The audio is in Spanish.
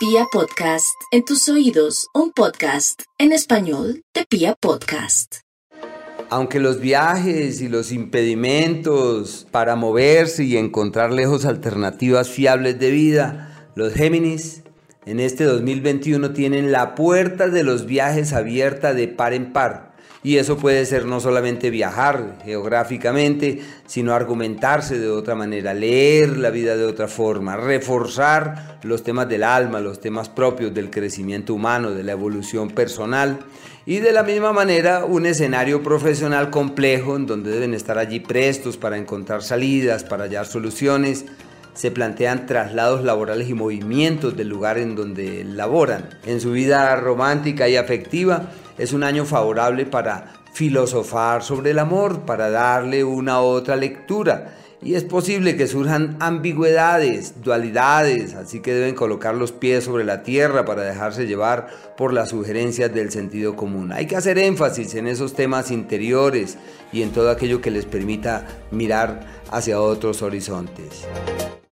Pia Podcast, en tus oídos, un podcast en español de Pia Podcast. Aunque los viajes y los impedimentos para moverse y encontrar lejos alternativas fiables de vida, los Géminis en este 2021 tienen la puerta de los viajes abierta de par en par y eso puede ser no solamente viajar geográficamente, sino argumentarse de otra manera, leer la vida de otra forma, reforzar los temas del alma, los temas propios del crecimiento humano, de la evolución personal. Y de la misma manera, un escenario profesional complejo en donde deben estar allí prestos para encontrar salidas, para hallar soluciones. Se plantean traslados laborales y movimientos del lugar en donde laboran. En su vida romántica y afectiva, es un año favorable para filosofar sobre el amor, para darle una otra lectura. Y es posible que surjan ambigüedades, dualidades, así que deben colocar los pies sobre la tierra para dejarse llevar por las sugerencias del sentido común. Hay que hacer énfasis en esos temas interiores y en todo aquello que les permita mirar hacia otros horizontes.